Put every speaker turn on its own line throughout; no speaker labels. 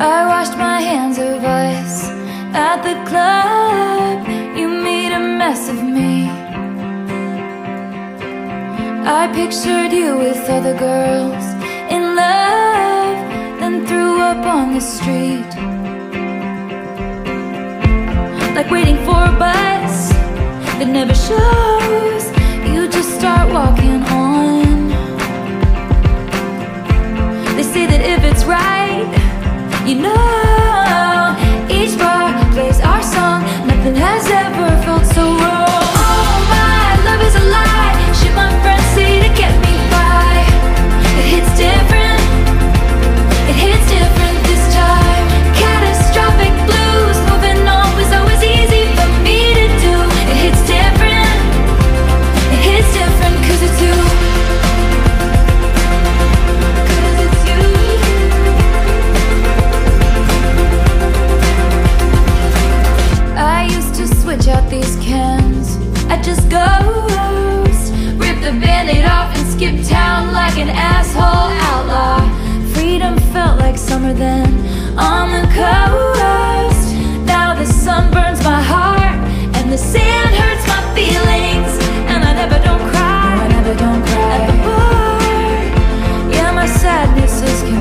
I washed my hands of us At the club. You made a mess of me. I pictured you with other girls In love Then threw up on the street. Like waiting for a bus That never showed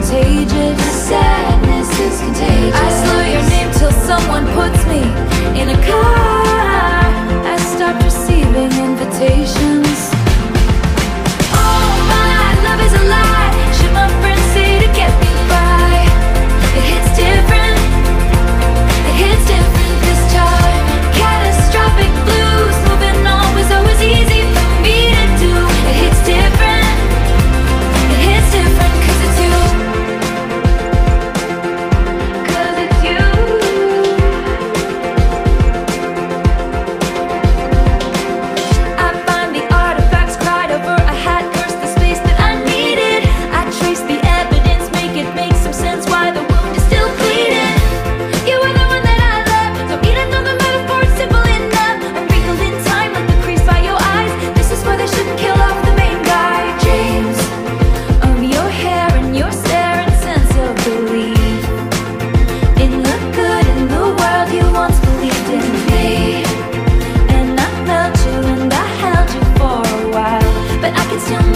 contagious. Sadness is contagious.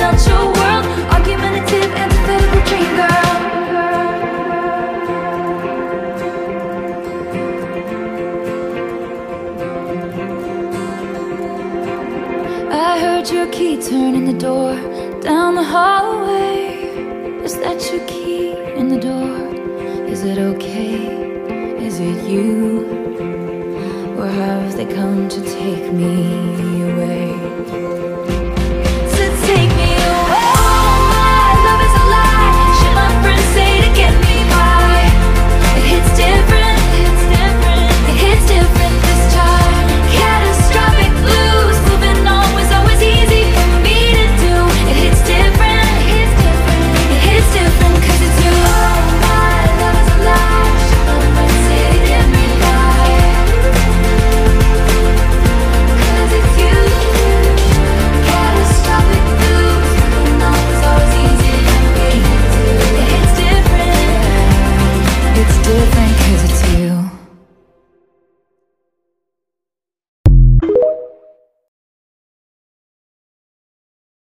that's your world Argumentative, antithetical dream girl I heard your key turn in the door Down the hallway Is that your key in the door? Is it okay? Is it you? Or have they come to take me away?